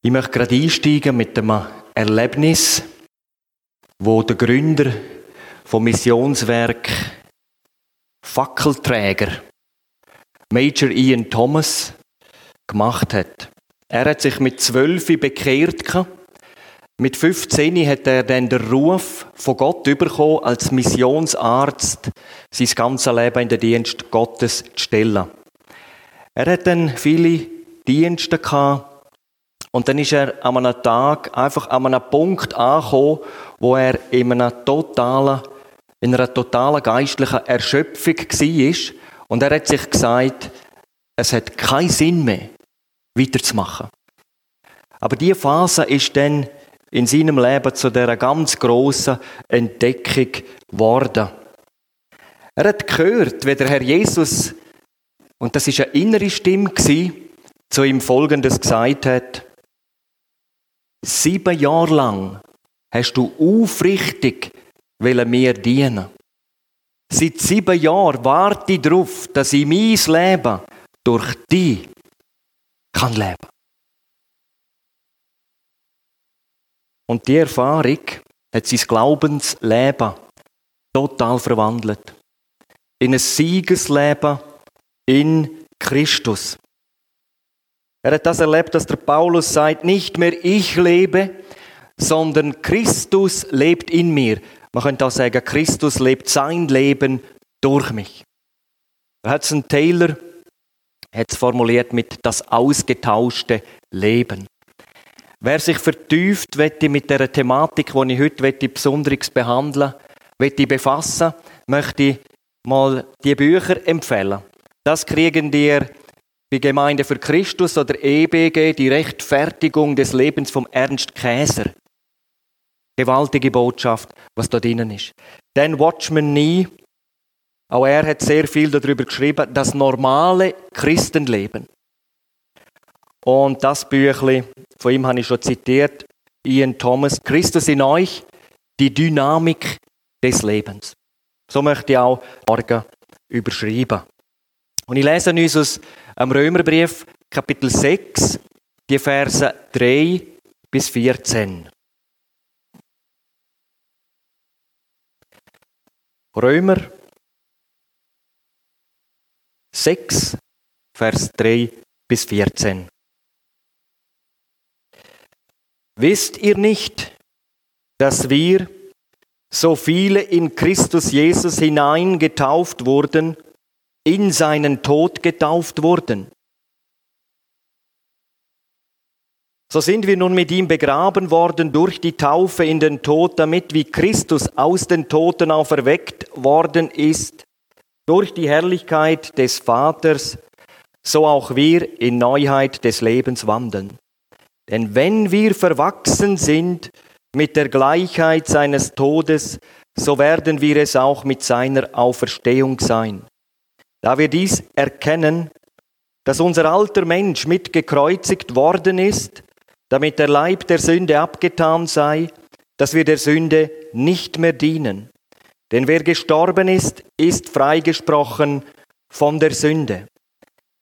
Ich möchte gerade einsteigen mit einem Erlebnis, wo der Gründer vom Missionswerk Fackelträger, Major Ian Thomas, gemacht hat. Er hat sich mit zwölf bekehrt. Mit 15 hat er dann den Ruf von Gott bekommen, als Missionsarzt sein ganzes Leben in den Dienst Gottes zu stellen. Er hat dann viele Dienste gehabt, und dann ist er an einem Tag einfach an einem Punkt angekommen, wo er in einer totalen, in einer totalen geistlichen Erschöpfung war. Und er hat sich gesagt, es hat keinen Sinn mehr, weiterzumachen. Aber diese Phase ist dann in seinem Leben zu dieser ganz grossen Entdeckung geworden. Er hat gehört, wie der Herr Jesus, und das ist eine innere Stimme, zu ihm Folgendes gesagt hat. Sieben Jahre lang hast du aufrichtig mir dienen. Seit sieben Jahren warte ich darauf, dass ich mein Leben durch dich kann leben. Und die Erfahrung hat sein Glaubensleben total verwandelt. In ein Siegesleben in Christus. Er hat das erlebt, dass der Paulus sagt, nicht mehr ich lebe, sondern Christus lebt in mir. Man könnte auch sagen, Christus lebt sein Leben durch mich. Hudson Taylor hat es formuliert mit das ausgetauschte Leben. Wer sich vertieft wette mit der Thematik, die ich heute besonders behandeln wette befassen, möchte ich mal die Bücher empfehlen. Das kriegen dir die Gemeinde für Christus oder EBG, die Rechtfertigung des Lebens vom Ernst Käser. Gewaltige Botschaft, was da drinnen ist. Dann Watchman Nie, auch er hat sehr viel darüber geschrieben, das normale Christenleben. Und das Büchlein, von ihm habe ich schon zitiert, Ian Thomas, Christus in euch, die Dynamik des Lebens. So möchte ich auch morgen überschreiben. Und ich lese uns aus am Römerbrief Kapitel 6, die Verse 3 bis 14. Römer 6, Vers 3 bis 14. Wisst ihr nicht, dass wir, so viele in Christus Jesus hineingetauft wurden, in seinen Tod getauft wurden. So sind wir nun mit ihm begraben worden durch die Taufe in den Tod, damit wie Christus aus den Toten auferweckt worden ist, durch die Herrlichkeit des Vaters, so auch wir in Neuheit des Lebens wandeln. Denn wenn wir verwachsen sind mit der Gleichheit seines Todes, so werden wir es auch mit seiner Auferstehung sein. Da wir dies erkennen, dass unser alter Mensch mitgekreuzigt worden ist, damit der Leib der Sünde abgetan sei, dass wir der Sünde nicht mehr dienen. Denn wer gestorben ist, ist freigesprochen von der Sünde.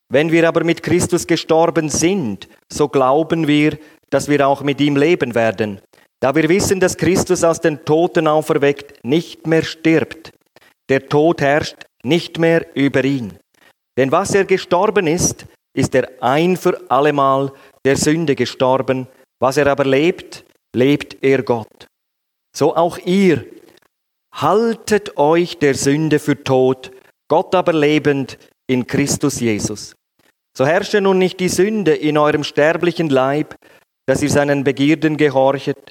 Wenn wir aber mit Christus gestorben sind, so glauben wir, dass wir auch mit ihm leben werden, da wir wissen, dass Christus aus den Toten auferweckt nicht mehr stirbt. Der Tod herrscht nicht mehr über ihn. Denn was er gestorben ist, ist er ein für allemal der Sünde gestorben. Was er aber lebt, lebt er Gott. So auch ihr. Haltet euch der Sünde für tot, Gott aber lebend in Christus Jesus. So herrsche nun nicht die Sünde in eurem sterblichen Leib, dass ihr seinen Begierden gehorchet,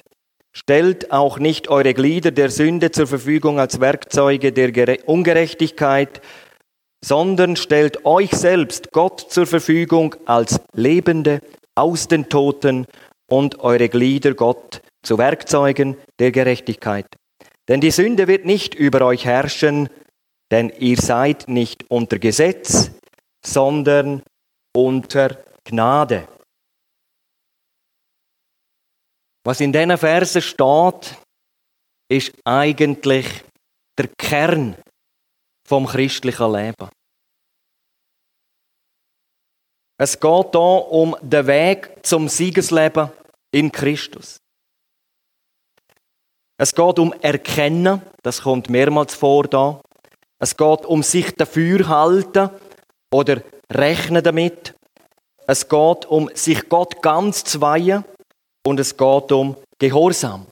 Stellt auch nicht eure Glieder der Sünde zur Verfügung als Werkzeuge der Ungerechtigkeit, sondern stellt euch selbst Gott zur Verfügung als Lebende aus den Toten und eure Glieder Gott zu Werkzeugen der Gerechtigkeit. Denn die Sünde wird nicht über euch herrschen, denn ihr seid nicht unter Gesetz, sondern unter Gnade. Was in diesen Versen steht, ist eigentlich der Kern vom christlichen Leben. Es geht hier um den Weg zum Siegesleben in Christus. Es geht um Erkennen, das kommt mehrmals vor da. Es geht um sich dafür halten oder rechnen damit. Es geht um sich Gott ganz zu weihen und es geht um Gehorsam.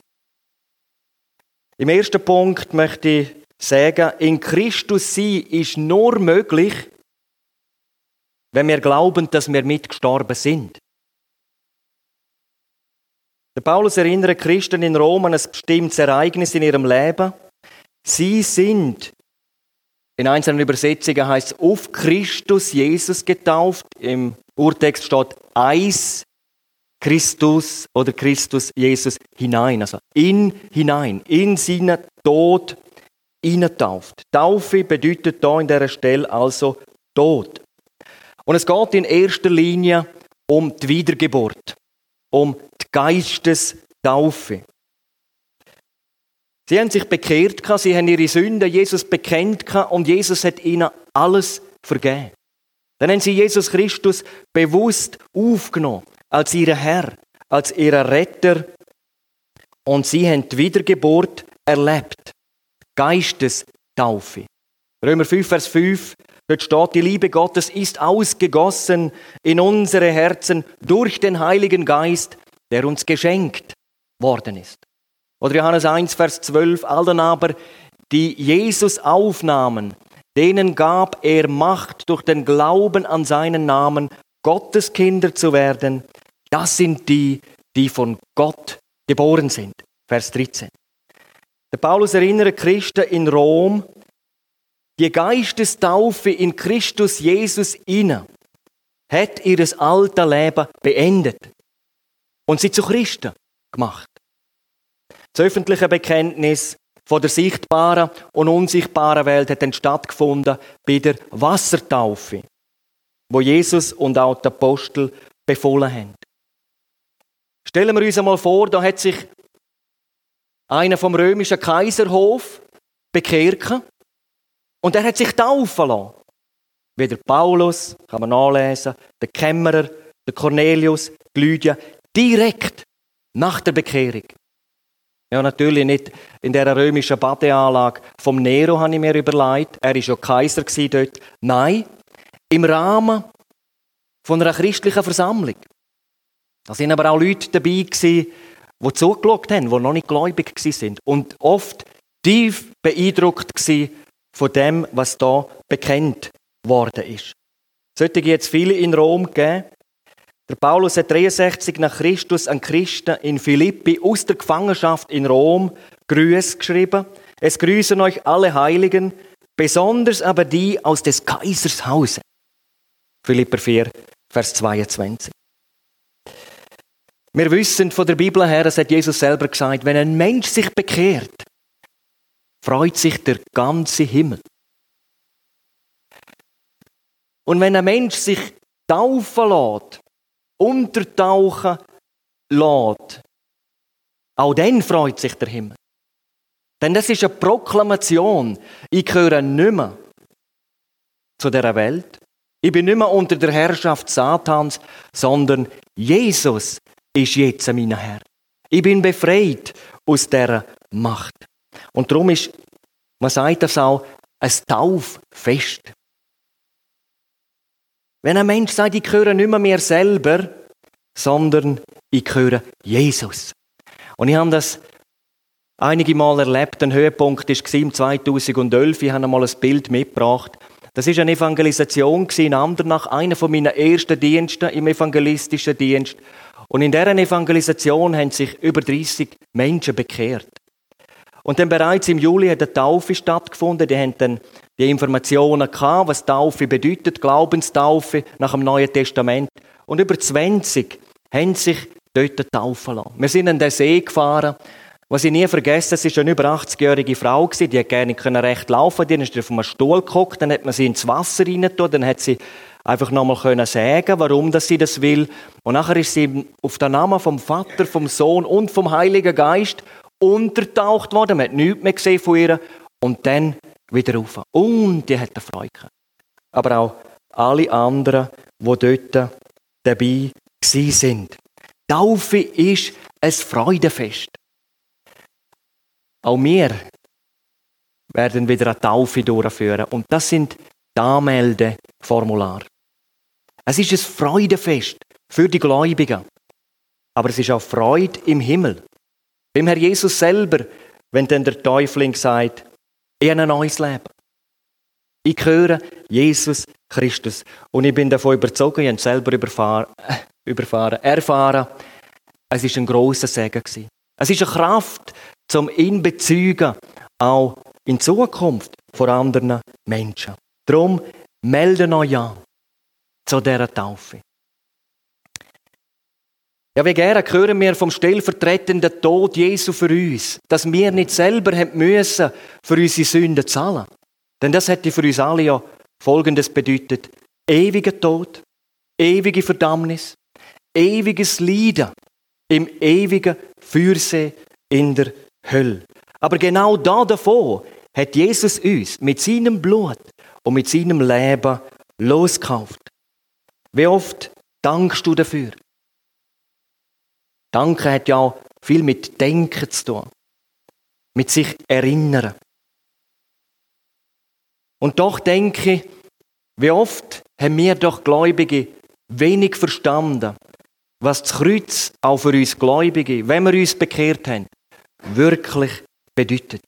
Im ersten Punkt möchte ich sagen, in Christus sein ist nur möglich, wenn wir glauben, dass wir mitgestorben sind. Der Paulus erinnert Christen in Rom an ein bestimmtes Ereignis in ihrem Leben. Sie sind, in einzelnen Übersetzungen heißt es, auf Christus Jesus getauft. Im Urtext steht Eis Christus oder Christus Jesus hinein. Also in hinein, in seinen Tod hineintauft. Taufe bedeutet da in dieser Stelle also Tod. Und es geht in erster Linie um die Wiedergeburt, um die Geistestaufe. Sie haben sich bekehrt, sie haben ihre Sünden Jesus bekennt und Jesus hat ihnen alles vergeben. Dann haben sie Jesus Christus bewusst aufgenommen als ihren Herr, als ihren Retter und sie haben die Wiedergeburt erlebt. Geistestaufe. Römer 5, Vers 5, dort steht, die Liebe Gottes ist ausgegossen in unsere Herzen durch den Heiligen Geist, der uns geschenkt worden ist. Oder Johannes 1, Vers 12, allen aber, die Jesus aufnahmen, denen gab er Macht durch den Glauben an seinen Namen, Gottes Kinder zu werden. Das sind die, die von Gott geboren sind. Vers 13. Der Paulus erinnert Christen in Rom, die Geistestaufe in Christus Jesus inne hat ihr altes Leben beendet und sie zu Christen gemacht. Das öffentliche Bekenntnis von der sichtbaren und unsichtbaren Welt hat dann stattgefunden bei der Wassertaufe, wo Jesus und auch die Apostel befohlen haben. Stellen wir uns einmal vor, da hat sich einer vom römischen Kaiserhof bekehrt und er hat sich taufen lassen. Wie der Paulus, kann man nachlesen, der Kämmerer, der Cornelius, die Lydia, direkt nach der Bekehrung. Ja, natürlich nicht in der römischen Badeanlage vom Nero, habe ich mir überlegt. Er war ja Kaiser dort. Nein, im Rahmen von einer christlichen Versammlung. Da sind aber auch Leute dabei gewesen, die zugeschaut haben, die noch nicht gläubig sind und oft tief beeindruckt waren von dem, was da bekannt worden ist. Sollte jetzt viele in Rom geben. Der Paulus hat 63 nach Christus an Christen in Philippi aus der Gefangenschaft in Rom Grüße geschrieben. Es grüßen euch alle Heiligen, besonders aber die aus des Kaisers Hause. Philipper 4, Vers 22. Wir wissen von der Bibel her, das hat Jesus selber gesagt, wenn ein Mensch sich bekehrt, freut sich der ganze Himmel. Und wenn ein Mensch sich taufen lässt, untertauchen lässt, auch dann freut sich der Himmel. Denn das ist eine Proklamation. Ich gehöre nicht mehr zu dieser Welt. Ich bin nicht mehr unter der Herrschaft Satans, sondern Jesus ist jetzt mein Herr. Ich bin befreit aus dieser Macht. Und darum ist, man sagt das auch, ein Tauffest. Wenn ein Mensch sagt, ich gehöre nicht mehr mir selber, sondern ich gehöre Jesus. Und ich habe das einige Mal erlebt. Ein Höhepunkt war im 2011. Ich habe einmal ein Bild mitgebracht. Das ist eine Evangelisation in Andernach, einer von meinen ersten Diensten im evangelistischen Dienst. Und in deren Evangelisation haben sich über 30 Menschen bekehrt. Und dann bereits im Juli hat eine Taufe stattgefunden. Die haben dann die Informationen gehabt, was Taufe bedeutet, Glaubenstaufe nach dem Neuen Testament. Und über 20 haben sich dort taufen lassen. Wir sind an den See gefahren. Was ich nie vergessen, es war eine über 80-jährige Frau, die hat gerne recht laufen Die ist auf einem Stuhl geguckt, dann hat man sie ins Wasser rein dann hat sie einfach nochmal können sagen, warum dass sie das will. Und nachher ist sie auf den Namen vom Vater, vom Sohn und vom Heiligen Geist untertaucht worden. Man hat nichts mehr gesehen von ihr. Und dann wieder rauf. Und die hat eine Freude Aber auch alle anderen, die dort dabei sind. Taufe ist ein Freudenfest. Auch wir werden wieder eine Taufe durchführen. Und das sind die Anmeldeformulare. Es ist ein Freudenfest für die Gläubigen. Aber es ist auch Freude im Himmel. Beim Herr Jesus selber, wenn dann der Täufling sagt, ich habe ein neues Leben. Ich höre Jesus Christus. Und ich bin davon überzogen, ich habe selber überfahren, äh, überfahren, erfahren, es ist ein großer Segen. Es ist eine Kraft, zum ihn bezeugen, auch in Zukunft vor anderen Menschen. Darum melden euch an zu dieser Taufe. Ja, wie gerne hören wir vom stellvertretenden Tod Jesu für uns, dass wir nicht selber haben müssen für unsere Sünden zahlen. Denn das hätte für uns alle ja Folgendes bedeutet. Ewiger Tod, ewige Verdammnis, ewiges Leiden im ewigen Feuersee in der Hölle. Aber genau da davon hat Jesus uns mit seinem Blut und mit seinem Leben losgekauft. Wie oft dankst du dafür? Danke hat ja auch viel mit Denken zu tun. Mit sich erinnern. Und doch denke ich, wie oft haben wir doch Gläubige wenig verstanden, was das Kreuz auch für uns Gläubige, wenn wir uns bekehrt haben, wirklich bedeutet.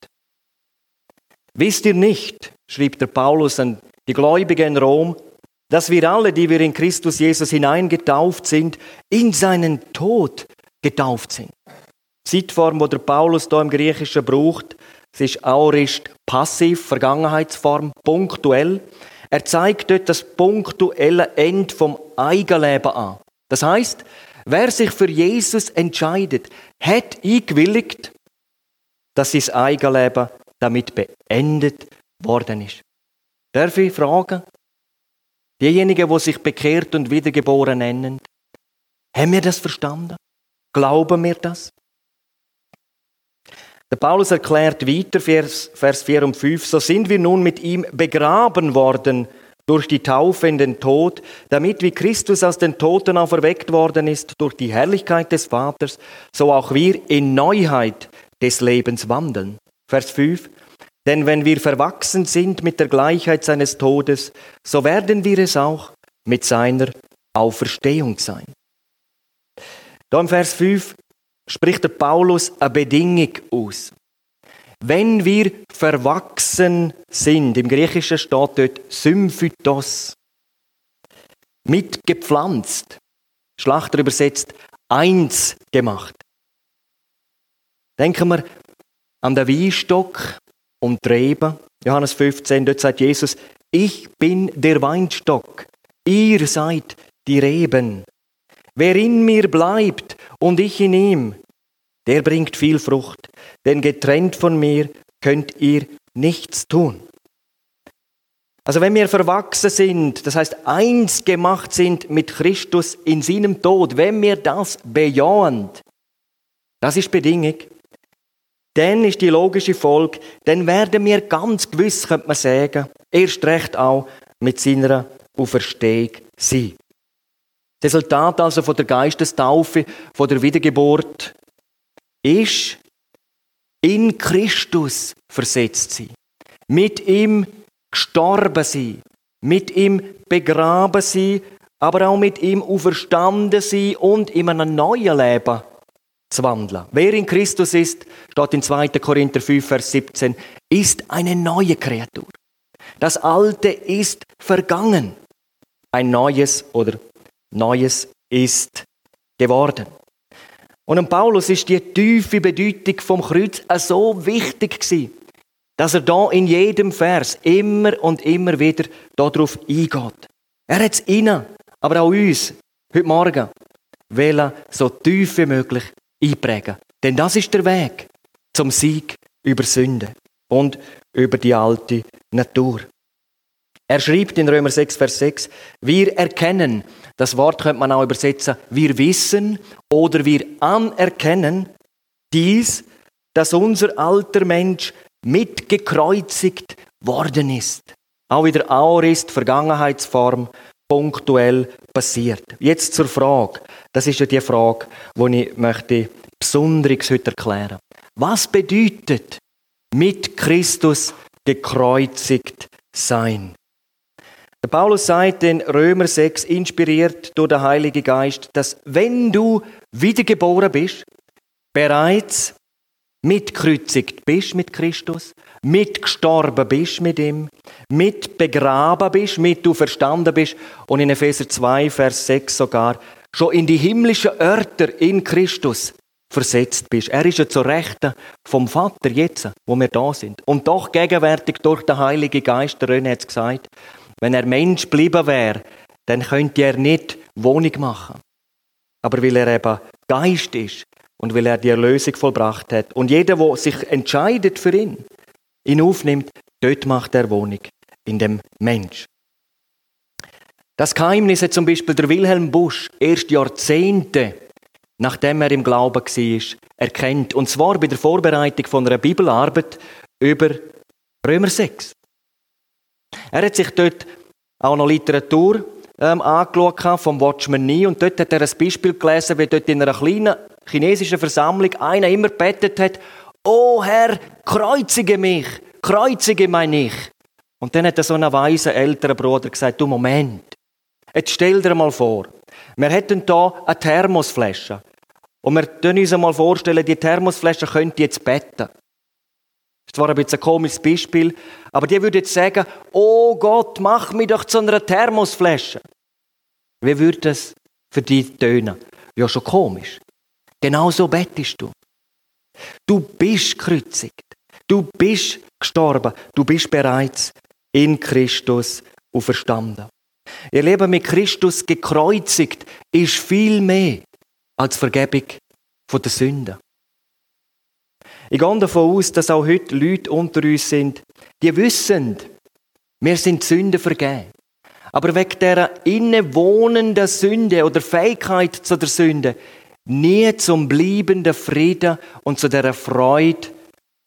Wisst ihr nicht, schrieb der Paulus an die Gläubigen in Rom, dass wir alle, die wir in Christus Jesus hineingetauft sind, in seinen Tod getauft sind. Die Zeitform, die der Paulus da im Griechischen braucht, es ist Aorist passiv, Vergangenheitsform, punktuell. Er zeigt dort das punktuelle Ende vom Eigenleben an. Das heißt, wer sich für Jesus entscheidet, hat eingewilligt, dass sein Eigenleben damit beendet worden ist. Darf ich fragen? Diejenigen, die sich bekehrt und wiedergeboren nennen, haben wir das verstanden? Glauben wir das? Der Paulus erklärt weiter, Vers, Vers 4 und 5, so sind wir nun mit ihm begraben worden durch die Taufe in den Tod, damit wie Christus aus den Toten auferweckt worden ist durch die Herrlichkeit des Vaters, so auch wir in Neuheit des Lebens wandeln. Vers 5. Denn wenn wir verwachsen sind mit der Gleichheit seines Todes, so werden wir es auch mit seiner Auferstehung sein. Da im Vers 5 spricht der Paulus eine Bedingung aus. Wenn wir verwachsen sind, im Griechischen steht dort Symphytos, mitgepflanzt, Schlachter übersetzt, eins gemacht. Denken wir an den Weinstock und Reben. Johannes 15, dort sagt Jesus, ich bin der Weinstock, ihr seid die Reben. Wer in mir bleibt und ich in ihm, der bringt viel Frucht, denn getrennt von mir könnt ihr nichts tun. Also wenn wir verwachsen sind, das heißt eins gemacht sind mit Christus in seinem Tod, wenn wir das bejahen, das ist Bedingung, dann ist die logische Folge, dann werden wir ganz gewiss, könnte man sagen, erst recht auch mit seiner Auferstehung sein. Das Resultat also von der Geistestaufe, von der Wiedergeburt, ist in Christus versetzt sein. Mit ihm gestorben sein. Mit ihm begraben sein, aber auch mit ihm auferstanden sein und in einem neuen Leben zu wandeln. Wer in Christus ist, steht in 2. Korinther 5, Vers 17, ist eine neue Kreatur. Das Alte ist vergangen. Ein Neues oder Neues ist geworden. Und an Paulus ist die tiefe Bedeutung vom Kreuz so wichtig gewesen, dass er da in jedem Vers immer und immer wieder darauf eingeht. Er hat es ihnen, aber auch uns, heute Morgen, will so tief wie möglich einprägen. Denn das ist der Weg zum Sieg über Sünde und über die alte Natur. Er schreibt in Römer 6, Vers 6, wir erkennen, das Wort könnte man auch übersetzen, wir wissen oder wir anerkennen dies, dass unser alter Mensch mitgekreuzigt worden ist. auch wieder Aorist, Vergangenheitsform, punktuell passiert. Jetzt zur Frage. Das ist ja die Frage, die ich möchte besonderes heute erklären. Was bedeutet mit Christus gekreuzigt sein? Der Paulus sagt in Römer 6, inspiriert durch den Heiligen Geist, dass wenn du wiedergeboren bist, bereits mitkreuzigt bist mit Christus, mitgestorben bist mit ihm, mit begraben bist, mit du verstanden bist und in Epheser 2, Vers 6 sogar schon in die himmlischen Örter in Christus versetzt bist. Er ist ja zur Rechten vom Vater jetzt, wo wir da sind. Und doch gegenwärtig durch den Heiligen Geist, der René hat es gesagt, wenn er Mensch geblieben wäre, dann könnte er nicht Wohnung machen. Aber weil er eben Geist ist und weil er die Erlösung vollbracht hat und jeder, der sich entscheidet für ihn, ihn aufnimmt, dort macht er Wohnung in dem Mensch. Das Geheimnis hat zum Beispiel der Wilhelm Busch erst Jahrzehnte, nachdem er im Glauben war, erkennt. Und zwar bei der Vorbereitung von einer Bibelarbeit über Römer 6. Er hat sich dort auch noch Literatur ähm, angeschaut vom Watchman Nee und dort hat er ein Beispiel gelesen, wie dort in einer kleinen chinesischen Versammlung einer immer bettet hat, Oh Herr, kreuzige mich, kreuzige mein Ich. Und dann hat er so ein weiser älterer Bruder gesagt, du Moment, jetzt stell dir mal vor, wir hätten da eine Thermosflasche und wir können uns mal vorstellen, die Thermosflasche könnte jetzt betten. Das zwar ein bisschen ein komisches Beispiel, aber die würde jetzt sagen, oh Gott, mach mich doch zu einer Thermosflasche. Wie würde das für dich tönen? Ja, schon komisch. Genau so bettest du. Du bist gekreuzigt. Du bist gestorben. Du bist bereits in Christus auferstanden. Ihr Leben mit Christus gekreuzigt ist viel mehr als Vergebung von der Sünden. Ich gehe davon aus, dass auch heute Leute unter uns sind, die wissen, wir sind Sünden vergeben. Aber wegen dieser innewohnenden Sünde oder Fähigkeit zu der Sünde nie zum bleibenden Frieden und zu dieser Freude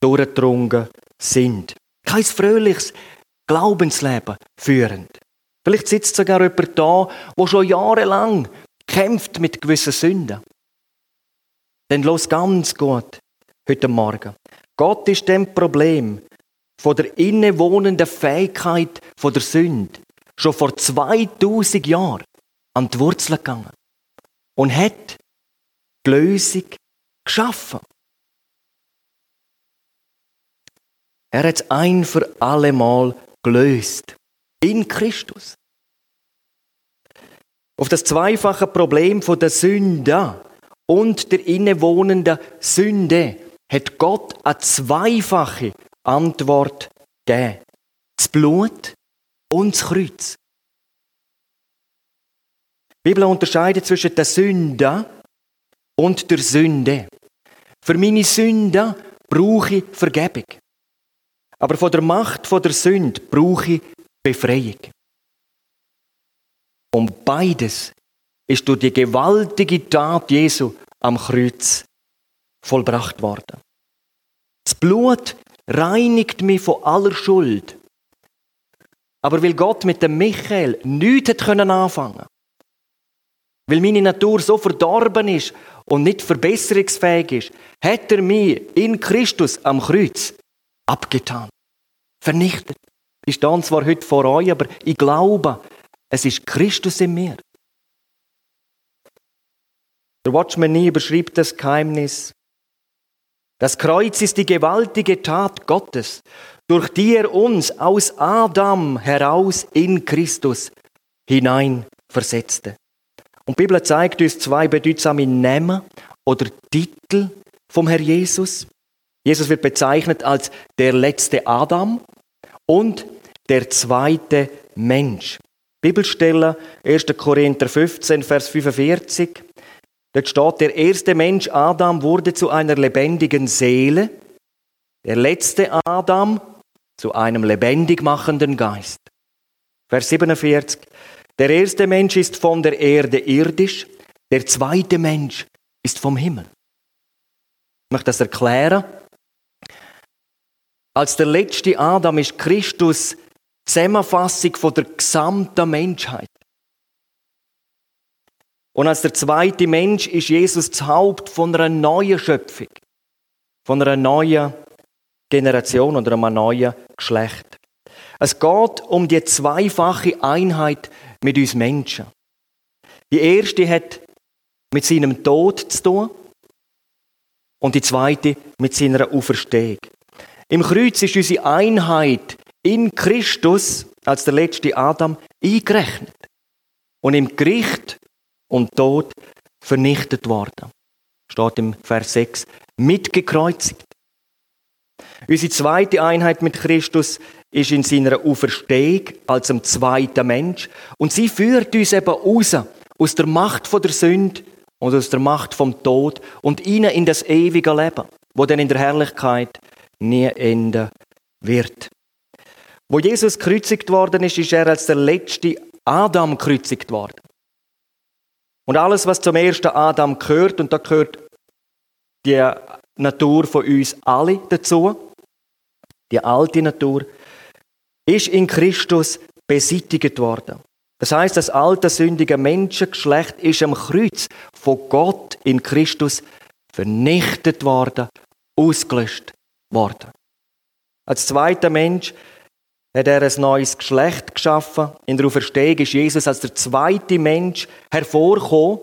durchgedrungen sind. Kein fröhliches Glaubensleben führend. Vielleicht sitzt sogar jemand da, der schon jahrelang kämpft mit gewissen Sünden. Dann los ganz gut heute Morgen. Gott ist dem Problem von der innewohnenden Fähigkeit von der Sünde schon vor 2000 Jahren an die Wurzel gegangen und hat die Lösung geschaffen. Er hat es ein für alle Mal gelöst. In Christus. Auf das zweifache Problem der Sünde und der innewohnenden Sünde hat Gott eine zweifache Antwort gegeben. Das Blut und das Kreuz. Die Bibel unterscheidet zwischen der Sünde und der Sünde. Für meine Sünde brauche ich Vergebung. Aber von der Macht von der Sünde brauche ich Befreiung. Und beides ist durch die gewaltige Tat Jesu am Kreuz vollbracht worden. Das Blut reinigt mich von aller Schuld. Aber weil Gott mit dem Michael nichts hat anfangen, weil meine Natur so verdorben ist und nicht verbesserungsfähig ist, hat er mich in Christus am Kreuz abgetan, vernichtet. Ich stehe zwar heute vor euch, aber ich glaube, es ist Christus in mir. Der Watchman nie überschreibt das Geheimnis. Das Kreuz ist die gewaltige Tat Gottes, durch die er uns aus Adam heraus in Christus hinein versetzte. Und die Bibel zeigt uns zwei bedeutsame Namen oder Titel vom Herr Jesus. Jesus wird bezeichnet als der letzte Adam und der zweite Mensch. Bibelstelle 1. Korinther 15, Vers 45. Dort steht, der erste Mensch Adam wurde zu einer lebendigen Seele, der letzte Adam zu einem lebendig machenden Geist. Vers 47. Der erste Mensch ist von der Erde irdisch, der zweite Mensch ist vom Himmel. Ich möchte das erklären. Als der letzte Adam ist Christus Zusammenfassung von der gesamten Menschheit. Und als der zweite Mensch ist Jesus das Haupt von einer neuen Schöpfung, von einer neuen Generation oder einem neuen Geschlecht. Es geht um die zweifache Einheit mit uns Menschen. Die erste hat mit seinem Tod zu tun und die zweite mit seiner Auferstehung. Im Kreuz ist unsere Einheit in Christus als der letzte Adam eingerechnet und im Gericht und Tod vernichtet worden. Steht im Vers 6. Mitgekreuzigt. Unsere zweite Einheit mit Christus ist in seiner Auferstehung als ein zweiter Mensch und sie führt uns eben raus aus der Macht der Sünde und aus der Macht vom Tod und ihnen in das ewige Leben, wo dann in der Herrlichkeit nie enden wird. Wo Jesus gekreuzigt worden ist, ist er als der letzte Adam gekreuzigt worden. Und alles, was zum ersten Adam gehört, und da gehört die Natur von uns alle dazu, die alte Natur, ist in Christus beseitigt worden. Das heißt, das alte sündige Menschengeschlecht ist am Kreuz von Gott in Christus vernichtet worden, ausgelöscht worden. Als zweiter Mensch hat er ein neues Geschlecht geschaffen. In der Auferstehung ist Jesus als der zweite Mensch hervorgekommen.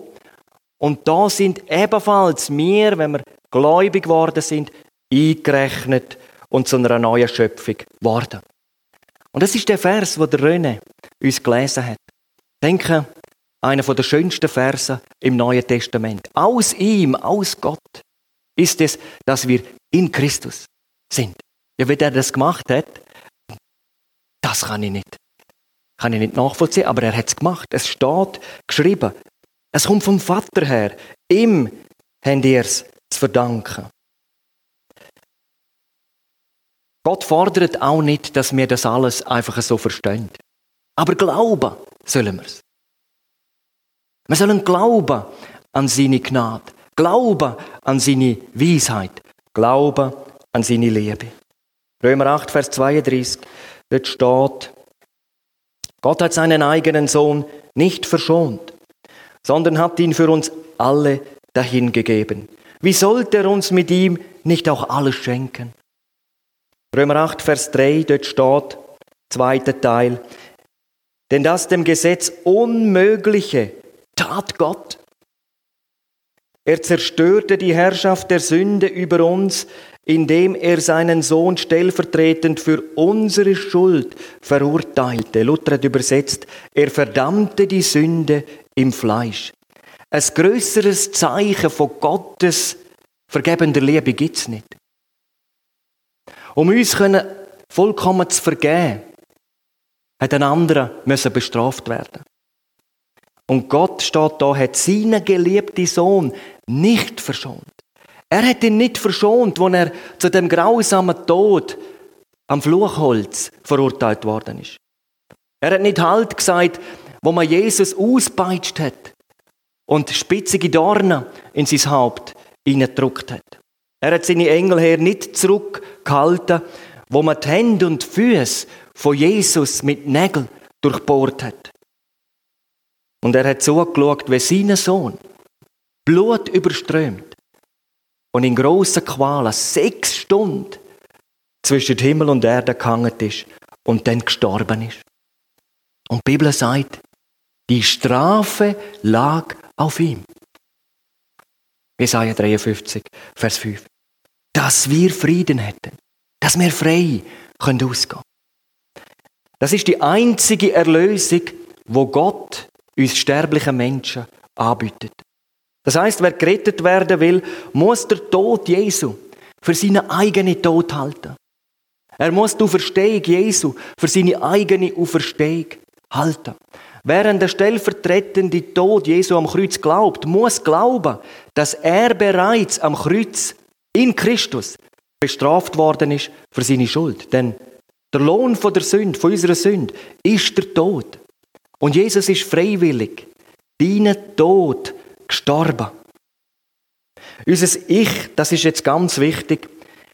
Und da sind ebenfalls wir, wenn wir gläubig geworden sind, eingerechnet und zu einer neuen Schöpfung geworden. Und das ist der Vers, wo der René uns gelesen hat. Denke, einer der schönsten Verse im Neuen Testament. Aus ihm, aus Gott, ist es, dass wir in Christus sind. Ja, wie er das gemacht hat, das kann ich nicht. Kann ich nicht nachvollziehen, aber er hat es gemacht. Es steht geschrieben. Es kommt vom Vater her. Ihm habt ihr es zu verdanken. Gott fordert auch nicht, dass wir das alles einfach so verstehen. Aber glauben sollen wir es. Wir sollen glauben an seine Gnade, glauben an seine Weisheit, glauben an seine Liebe. Römer 8, Vers 32, dort steht, Gott hat seinen eigenen Sohn nicht verschont, sondern hat ihn für uns alle dahingegeben. Wie sollte er uns mit ihm nicht auch alles schenken? Römer 8, Vers 3, dort steht, zweiter Teil, denn das dem Gesetz Unmögliche tat Gott. Er zerstörte die Herrschaft der Sünde über uns, indem er seinen Sohn stellvertretend für unsere Schuld verurteilte. Luther hat übersetzt, er verdammte die Sünde im Fleisch. Ein größeres Zeichen von Gottes vergebender Liebe gibt's nicht. Um uns können vollkommen zu vergeben, hat ein anderer müssen bestraft werden. Und Gott steht da, hat seinen geliebten Sohn nicht verschont. Er hat ihn nicht verschont, wo er zu dem grausamen Tod am Fluchholz verurteilt worden ist. Er hat nicht Halt gesagt, wo man Jesus auspeitscht hat und spitzige Dornen in sein Haupt hineingedrückt hat. Er hat seine Engel her nicht zurückgehalten, wo man die Hände und Füße von Jesus mit Nägeln durchbohrt hat. Und er hat zugeschaut, wie sein Sohn Blut überströmt und in grossen Qualen sechs Stunden zwischen Himmel und Erde gehangen ist und dann gestorben ist. Und die Bibel sagt, die Strafe lag auf ihm. Jesaja 53, Vers 5. Dass wir Frieden hätten, dass wir frei können ausgehen. Das ist die einzige Erlösung, wo Gott uns sterblichen Menschen anbietet. Das heißt, wer gerettet werden will, muss der Tod Jesu für seine eigene Tod halten. Er muss die Auferstehung Jesu für seine eigene Auferstehung halten. Während der stellvertretende Tod Jesu am Kreuz glaubt, muss glauben, dass er bereits am Kreuz in Christus bestraft worden ist für seine Schuld. Denn der Lohn von der Sünde, von unserer Sünde, ist der Tod. Und Jesus ist freiwillig deinen Tod gestorben. Unser Ich, das ist jetzt ganz wichtig,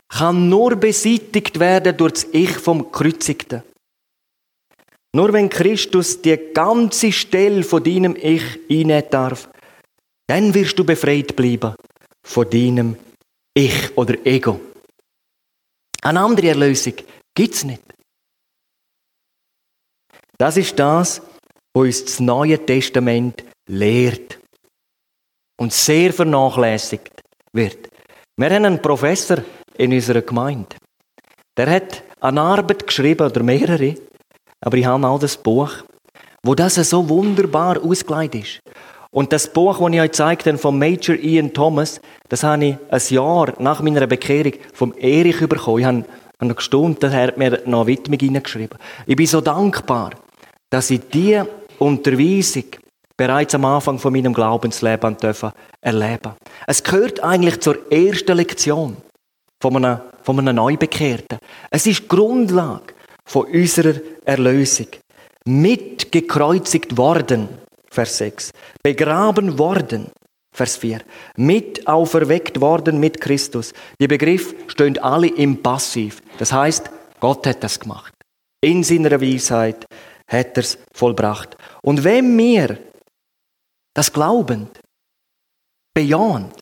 kann nur beseitigt werden durch das Ich vom Kreuzigten. Nur wenn Christus die ganze Stelle von deinem Ich einnehmen darf, dann wirst du befreit bleiben von deinem Ich oder Ego. Eine andere Erlösung gibt es nicht. Das ist das, was uns das Neue Testament lehrt und sehr vernachlässigt wird. Wir haben einen Professor in unserer Gemeinde. Der hat eine Arbeit geschrieben, oder mehrere, aber ich habe auch das Buch, wo das so wunderbar ausgelegt ist. Und das Buch, das ich euch gezeigt habe, von Major Ian Thomas, das habe ich ein Jahr nach meiner Bekehrung vom Erich bekommen. Ich habe noch gestaunt, er hat mir noch eine Widmung hineingeschrieben. Ich bin so dankbar, dass ich diese Unterweisung bereits am Anfang von meinem Glaubensleben dürfen erleben. Es gehört eigentlich zur ersten Lektion von einem, von einem Neubekehrten. Es ist die Grundlage von unserer Erlösung. Mitgekreuzigt worden, Vers 6. Begraben worden, Vers 4. Mit auferweckt worden mit Christus. Die Begriffe stehen alle im Passiv. Das heißt, Gott hat das gemacht. In seiner Weisheit hat er es vollbracht. Und wenn wir das glaubend, bejahend,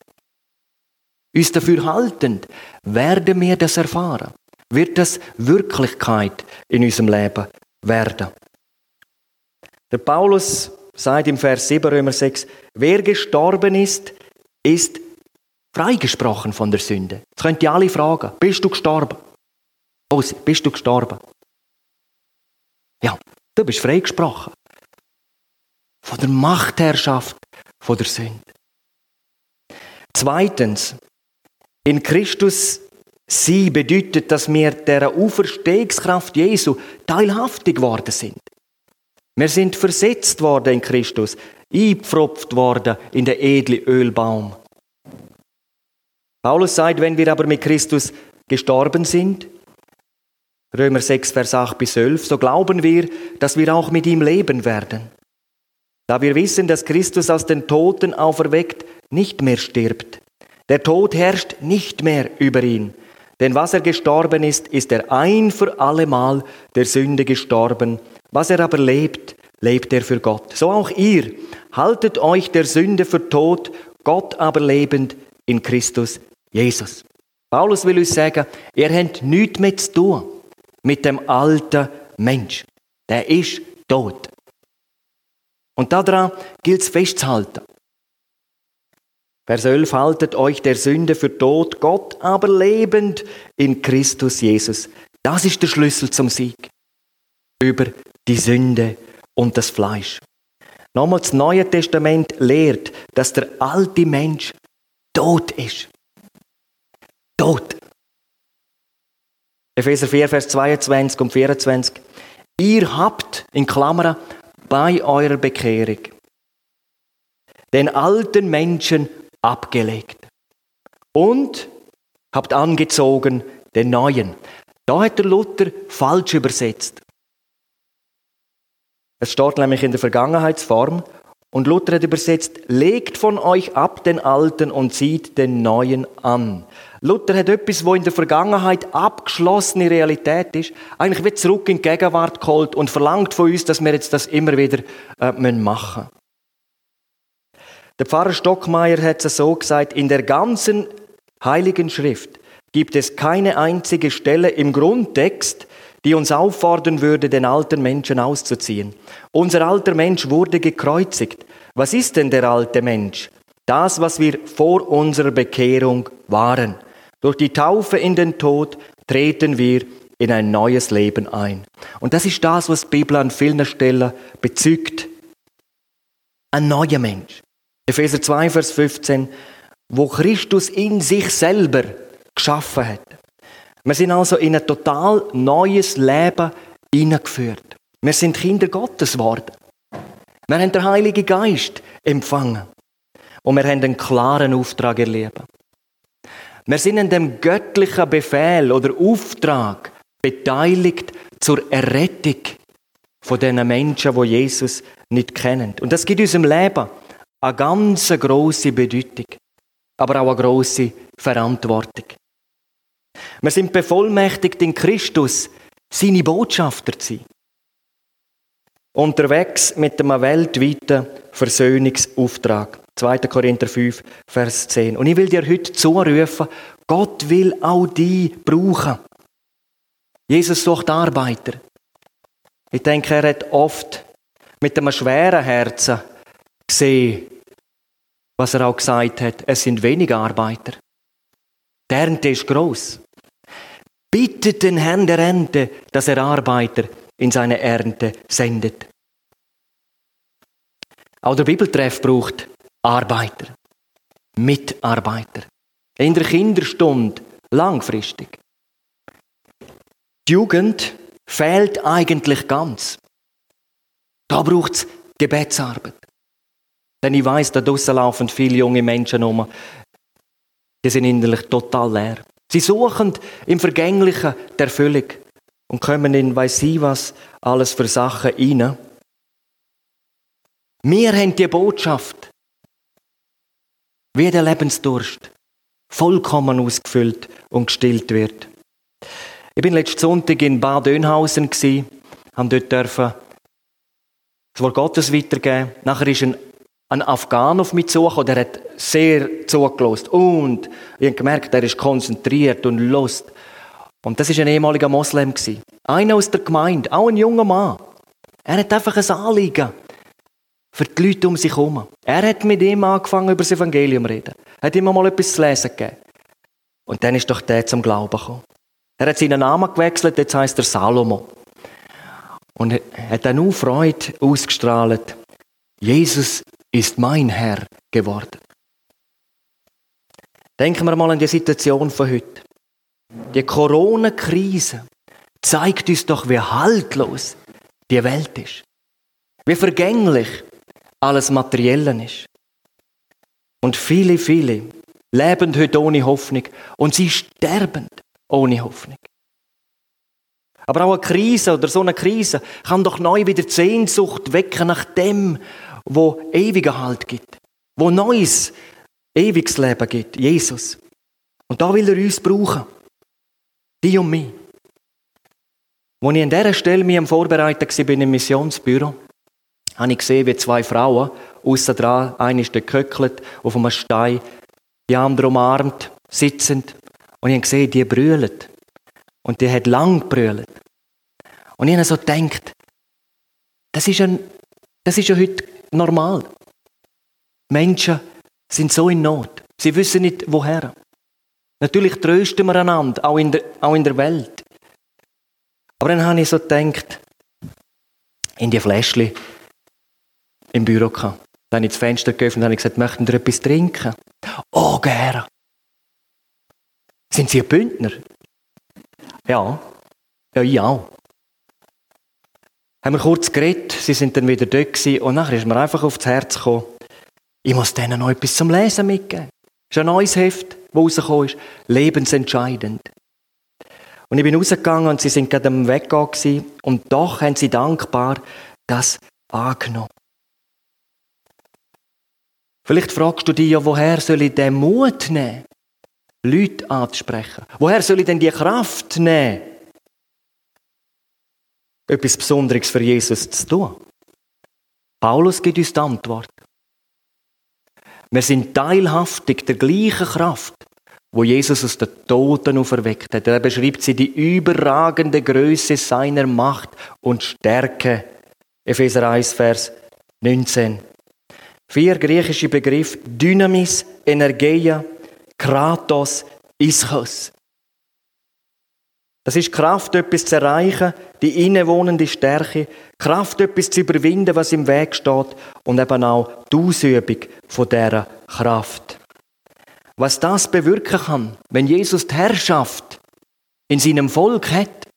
uns dafür haltend, werden wir das erfahren. Wird das Wirklichkeit in unserem Leben werden. Der Paulus sagt im Vers 7 Römer 6, wer gestorben ist, ist freigesprochen von der Sünde. Jetzt könnt ihr alle fragen, bist du gestorben? bist du gestorben? Ja, du bist freigesprochen von der Machtherrschaft von der Sünde. Zweitens, in Christus sie bedeutet, dass wir der Auferstehungskraft Jesu teilhaftig geworden sind. Wir sind versetzt worden in Christus, eingepfropft worden in den edlen Ölbaum. Paulus sagt, wenn wir aber mit Christus gestorben sind, Römer 6, Vers 8 bis 12, so glauben wir, dass wir auch mit ihm leben werden. Da wir wissen, dass Christus aus den Toten auferweckt nicht mehr stirbt. Der Tod herrscht nicht mehr über ihn. Denn was er gestorben ist, ist er ein für allemal der Sünde gestorben. Was er aber lebt, lebt er für Gott. So auch ihr. Haltet euch der Sünde für tot, Gott aber lebend in Christus Jesus. Paulus will uns sagen, ihr habt nichts mehr zu tun mit dem alten Mensch. Der ist tot. Und daran gilt es festzuhalten. Vers 11, haltet euch der Sünde für tot, Gott aber lebend in Christus Jesus. Das ist der Schlüssel zum Sieg über die Sünde und das Fleisch. Nochmal, das Neue Testament lehrt, dass der alte Mensch tot ist. Tot. Epheser 4, Vers 22 und 24. Ihr habt, in Klammern, bei eurer Bekehrung den alten Menschen abgelegt und habt angezogen den neuen. Da hat der Luther falsch übersetzt. Es steht nämlich in der Vergangenheitsform und Luther hat übersetzt, legt von euch ab den Alten und zieht den Neuen an. Luther hat etwas, wo in der Vergangenheit abgeschlossene Realität ist, eigentlich wird zurück in die Gegenwart geholt und verlangt von uns, dass wir jetzt das immer wieder äh, machen müssen. Der Pfarrer Stockmeier hat es so gesagt, in der ganzen Heiligen Schrift gibt es keine einzige Stelle im Grundtext, die uns auffordern würde, den alten Menschen auszuziehen. Unser alter Mensch wurde gekreuzigt. Was ist denn der alte Mensch? Das, was wir vor unserer Bekehrung waren. Durch die Taufe in den Tod treten wir in ein neues Leben ein. Und das ist das, was die Bibel an vielen Stellen bezügt. Ein neuer Mensch. Epheser 2, Vers 15, wo Christus in sich selber geschaffen hat. Wir sind also in ein total neues Leben hineingeführt. Wir sind Kinder Gottes geworden. Wir haben den Heiligen Geist empfangen. Und wir haben einen klaren Auftrag erlebt. Wir sind in dem göttlichen Befehl oder Auftrag beteiligt zur Errettung von den Menschen, die Jesus nicht kennen. Und das gibt unserem Leben eine ganz große Bedeutung, aber auch eine große Verantwortung. Wir sind bevollmächtigt in Christus, seine Botschafter zu sein. unterwegs mit einem weltweiten Versöhnungsauftrag. 2. Korinther 5, Vers 10. Und ich will dir heute zurufen, Gott will auch die brauchen. Jesus sucht Arbeiter. Ich denke, er hat oft mit einem schweren Herzen gesehen, was er auch gesagt hat. Es sind wenige Arbeiter. Die Ernte ist groß. Bittet den Herrn der Ernte, dass er Arbeiter in seine Ernte sendet. Auch der Bibeltreff braucht Arbeiter, Mitarbeiter. In der Kinderstunde langfristig. Die Jugend fehlt eigentlich ganz. Da braucht es Gebetsarbeit. Denn ich weiß, da draussen laufen viele junge Menschen um. Die sind innerlich total leer. Sie suchen im Vergänglichen der Erfüllung und kommen in weiß ich was alles für Sachen rein. Wir haben die Botschaft, wie der Lebensdurst vollkommen ausgefüllt und gestillt wird. Ich bin letzten Sonntag in Bad Oeynhausen gsi, haben dort dürfen das Wort Gottes weitergeben. Nachher ist ein, ein Afghan auf mich zugekommen, der hat sehr zugelost und ich habe gemerkt, er ist konzentriert und lust. Und das ist ein ehemaliger Moslem gsi, einer aus der Gemeinde, auch ein junger Mann. Er hat einfach ein Anliegen für die Leute um sich herum. Er hat mit ihm angefangen, über das Evangelium zu reden. Er hat immer mal etwas zu lesen gegeben. Und dann ist doch der zum Glauben gekommen. Er hat seinen Namen gewechselt, jetzt heißt er Salomo. Und er hat dann auch Freude ausgestrahlt. Jesus ist mein Herr geworden. Denken wir mal an die Situation von heute. Die Corona-Krise zeigt uns doch, wie haltlos die Welt ist. Wie vergänglich alles Materielle ist. Und viele, viele leben heute ohne Hoffnung und sie sterben ohne Hoffnung. Aber auch eine Krise oder so eine Krise kann doch neu wieder Sehnsucht wecken nach dem, wo ewiger Halt gibt, wo neues, ewiges Leben gibt, Jesus. Und da will er uns brauchen. Die und mich. Als ich an dieser Stelle mich am Vorbereiten war im Missionsbüro, habe ich gesehen, wie zwei Frauen, aussen dran, eine ist geköckelt auf einem Stein, die andere umarmt, sitzend. Und ich habe gesehen, die brüllen. Und die hat lang gebrüllt. Und ich habe so gedacht, das ist, das ist ja heute normal. Menschen sind so in Not. Sie wissen nicht, woher. Natürlich trösten wir einander, auch in der, auch in der Welt. Aber dann habe ich so gedacht, in die Fläschchen im Büro gehabt. Dann habe ich das Fenster geöffnet und gesagt, möchten Sie etwas trinken? Oh, gerne. Sind Sie ein Bündner? Ja. Ja, ich auch. Haben wir kurz geredet, sie sind dann wieder dort gewesen, und nachher ist mir einfach aufs Herz gekommen, ich muss denen noch etwas zum Lesen mitgeben. Das ist ein neues Heft, das rausgekommen ist. Lebensentscheidend. Und ich bin rausgegangen und sie sind gerade am Weggehen und doch haben sie dankbar das angenommen. Vielleicht fragst du dich ja, woher soll ich den Mut nehmen, Leute anzusprechen? Woher soll ich denn die Kraft nehmen, etwas Besonderes für Jesus zu tun? Paulus gibt uns die Antwort. Wir sind teilhaftig der gleichen Kraft, wo Jesus aus den Toten auferweckt hat. Er beschreibt sie die überragende Größe seiner Macht und Stärke. Epheser 1, Vers 19. Vier griechische Begriffe. Dynamis, Energeia, Kratos, Ischos. Das ist Kraft, etwas zu erreichen, die innewohnende Stärke, Kraft, etwas zu überwinden, was im Weg steht und eben auch die Ausübung von dieser Kraft. Was das bewirken kann, wenn Jesus die Herrschaft in seinem Volk hat,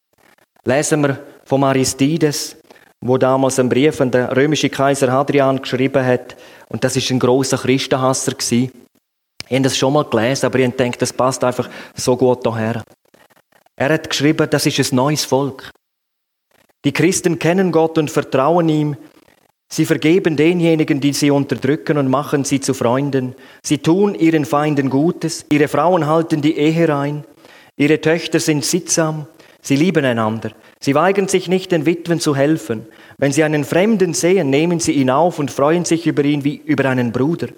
lesen wir von Aristides, wo damals einen Brief an den römischen Kaiser Hadrian geschrieben hat. Und das ist ein großer Christenhasser. Ich habe das schon mal gelesen, aber ich denke, das passt einfach so gut daher. Er hat geschrieben, das ist ein neues Volk. Die Christen kennen Gott und vertrauen ihm. Sie vergeben denjenigen, die sie unterdrücken und machen sie zu Freunden. Sie tun ihren Feinden Gutes. Ihre Frauen halten die Ehe rein. Ihre Töchter sind sittsam. Sie lieben einander. Sie weigern sich nicht, den Witwen zu helfen. Wenn sie einen Fremden sehen, nehmen sie ihn auf und freuen sich über ihn wie über einen Bruder.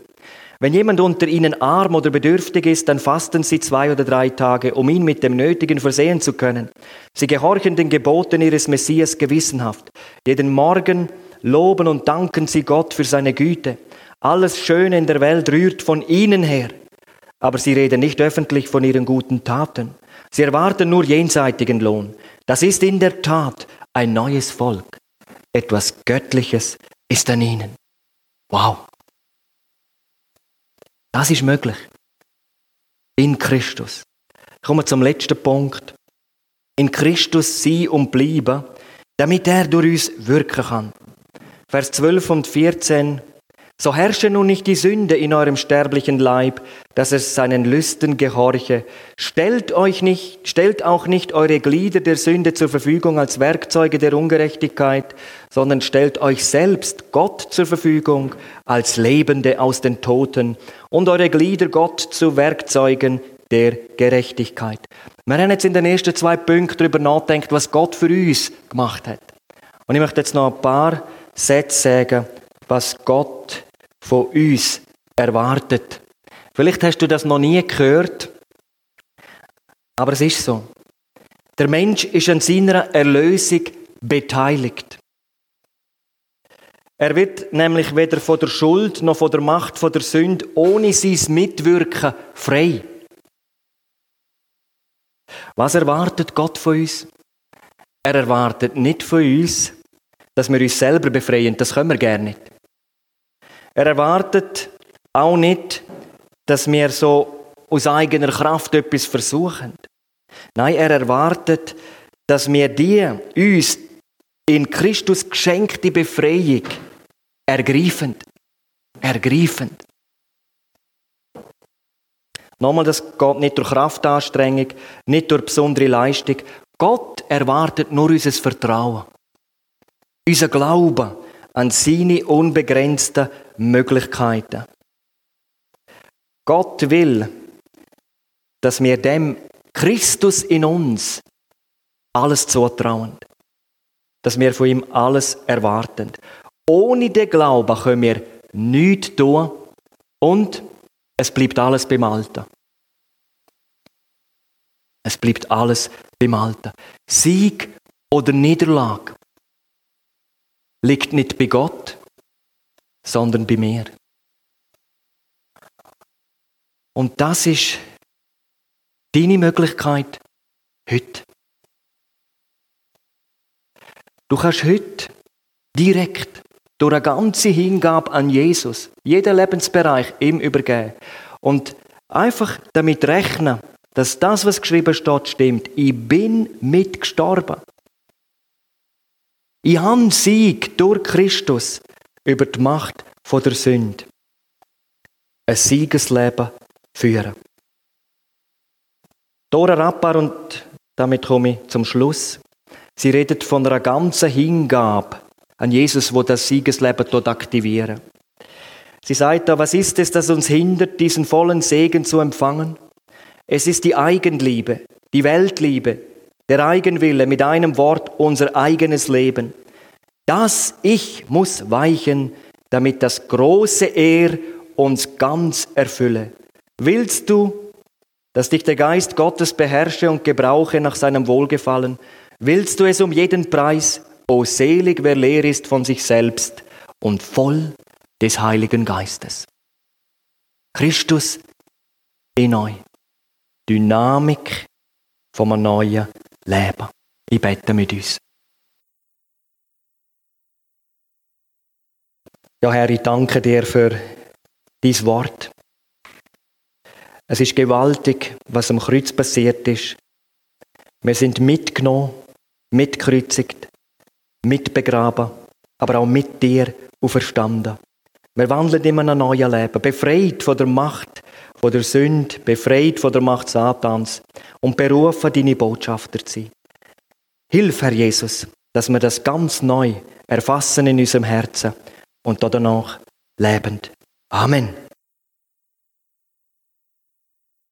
Wenn jemand unter ihnen arm oder bedürftig ist, dann fasten sie zwei oder drei Tage, um ihn mit dem Nötigen versehen zu können. Sie gehorchen den Geboten ihres Messias gewissenhaft. Jeden Morgen loben und danken sie Gott für seine Güte. Alles Schöne in der Welt rührt von ihnen her. Aber sie reden nicht öffentlich von ihren guten Taten. Sie erwarten nur jenseitigen Lohn. Das ist in der Tat ein neues Volk. Etwas Göttliches ist an ihnen. Wow. Das ist möglich. In Christus. Kommen wir zum letzten Punkt. In Christus sein und bleiben, damit er durch uns wirken kann. Vers 12 und 14 so herrsche nun nicht die Sünde in eurem sterblichen Leib, dass es seinen Lüsten gehorche. Stellt euch nicht, stellt auch nicht eure Glieder der Sünde zur Verfügung als Werkzeuge der Ungerechtigkeit, sondern stellt euch selbst Gott zur Verfügung als Lebende aus den Toten und eure Glieder Gott zu Werkzeugen der Gerechtigkeit. Wir haben jetzt in den ersten zwei Punkten darüber nachdenkt, was Gott für uns gemacht hat. Und ich möchte jetzt noch ein paar Sätze sagen, was Gott von uns erwartet. Vielleicht hast du das noch nie gehört, aber es ist so. Der Mensch ist an seiner Erlösung beteiligt. Er wird nämlich weder von der Schuld noch von der Macht von der Sünde ohne sein Mitwirken frei. Was erwartet Gott von uns? Er erwartet nicht von uns, dass wir uns selber befreien. Das können wir gerne nicht. Er erwartet auch nicht, dass wir so aus eigener Kraft etwas versuchen. Nein, er erwartet, dass wir die uns in Christus geschenkte Befreiung ergreifend, ergreifend. Nochmal, das geht nicht durch Kraftanstrengung, nicht durch besondere Leistung. Gott erwartet nur unser Vertrauen, unser Glauben an seine unbegrenzten Möglichkeiten. Gott will, dass wir dem Christus in uns alles zutrauen. Dass wir von ihm alles erwarten. Ohne den Glauben können wir nichts tun und es bleibt alles beim Alten. Es bleibt alles beim Alten. Sieg oder Niederlage liegt nicht bei Gott, sondern bei mir. Und das ist deine Möglichkeit heute. Du kannst heute direkt durch eine ganze Hingabe an Jesus, jeden Lebensbereich ihm übergeben und einfach damit rechnen, dass das, was geschrieben steht, stimmt. Ich bin mitgestorben. Ich habe Sieg durch Christus über die Macht der Sünde. Ein Siegesleben führen. Dora Rappar, und damit komme ich zum Schluss, sie redet von einer ganzen Hingabe an Jesus, wo das Siegesleben dort aktivieren. Sie sagt da, was ist es, das uns hindert, diesen vollen Segen zu empfangen? Es ist die Eigenliebe, die Weltliebe, der Eigenwille, mit einem Wort unser eigenes Leben. Das Ich muss weichen, damit das große Er uns ganz erfülle. Willst du, dass dich der Geist Gottes beherrsche und gebrauche nach seinem Wohlgefallen? Willst du es um jeden Preis? O selig, wer leer ist von sich selbst und voll des Heiligen Geistes. Christus in euch. Dynamik einem neuen Leben. Ich bete mit uns. Ja, Herr, ich danke dir für dein Wort. Es ist gewaltig, was am Kreuz passiert ist. Wir sind mitgenommen, mitkreuzigt, mitbegraben, aber auch mit dir auferstanden. Wir wandeln in einem neuen Leben, befreit von der Macht, von der Sünde, befreit von der Macht Satans und berufen, deine Botschafter zu sein. Hilf, Herr Jesus, dass wir das ganz neu erfassen in unserem Herzen und danach lebend. Amen.